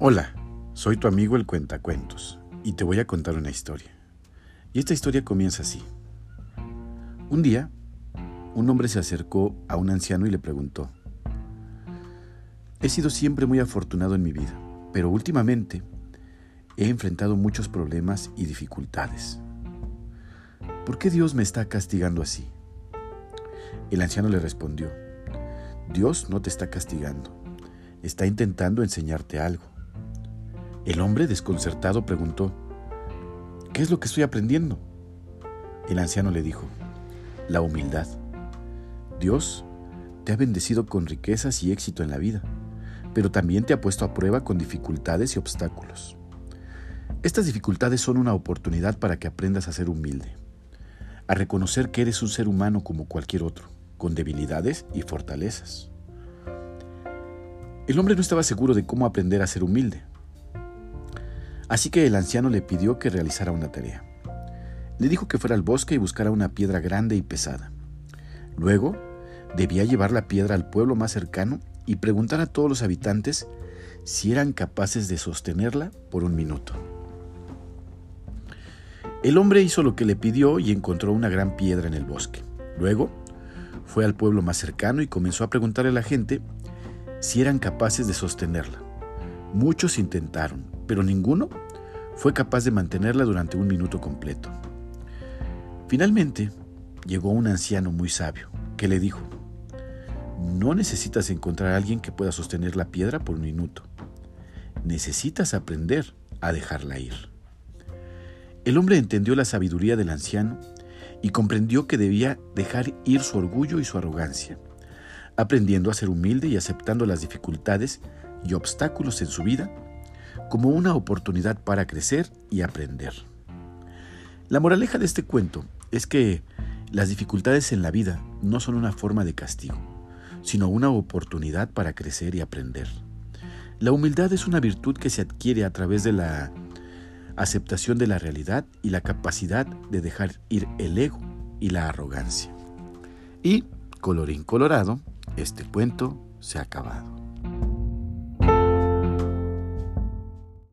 Hola, soy tu amigo el Cuentacuentos y te voy a contar una historia. Y esta historia comienza así. Un día, un hombre se acercó a un anciano y le preguntó, He sido siempre muy afortunado en mi vida, pero últimamente he enfrentado muchos problemas y dificultades. ¿Por qué Dios me está castigando así? El anciano le respondió, Dios no te está castigando, está intentando enseñarte algo. El hombre, desconcertado, preguntó, ¿qué es lo que estoy aprendiendo? El anciano le dijo, la humildad. Dios te ha bendecido con riquezas y éxito en la vida, pero también te ha puesto a prueba con dificultades y obstáculos. Estas dificultades son una oportunidad para que aprendas a ser humilde, a reconocer que eres un ser humano como cualquier otro, con debilidades y fortalezas. El hombre no estaba seguro de cómo aprender a ser humilde, Así que el anciano le pidió que realizara una tarea. Le dijo que fuera al bosque y buscara una piedra grande y pesada. Luego, debía llevar la piedra al pueblo más cercano y preguntar a todos los habitantes si eran capaces de sostenerla por un minuto. El hombre hizo lo que le pidió y encontró una gran piedra en el bosque. Luego, fue al pueblo más cercano y comenzó a preguntarle a la gente si eran capaces de sostenerla. Muchos intentaron, pero ninguno fue capaz de mantenerla durante un minuto completo. Finalmente, llegó un anciano muy sabio que le dijo, no necesitas encontrar a alguien que pueda sostener la piedra por un minuto. Necesitas aprender a dejarla ir. El hombre entendió la sabiduría del anciano y comprendió que debía dejar ir su orgullo y su arrogancia, aprendiendo a ser humilde y aceptando las dificultades y obstáculos en su vida como una oportunidad para crecer y aprender. La moraleja de este cuento es que las dificultades en la vida no son una forma de castigo, sino una oportunidad para crecer y aprender. La humildad es una virtud que se adquiere a través de la aceptación de la realidad y la capacidad de dejar ir el ego y la arrogancia. Y, colorín colorado, este cuento se ha acabado.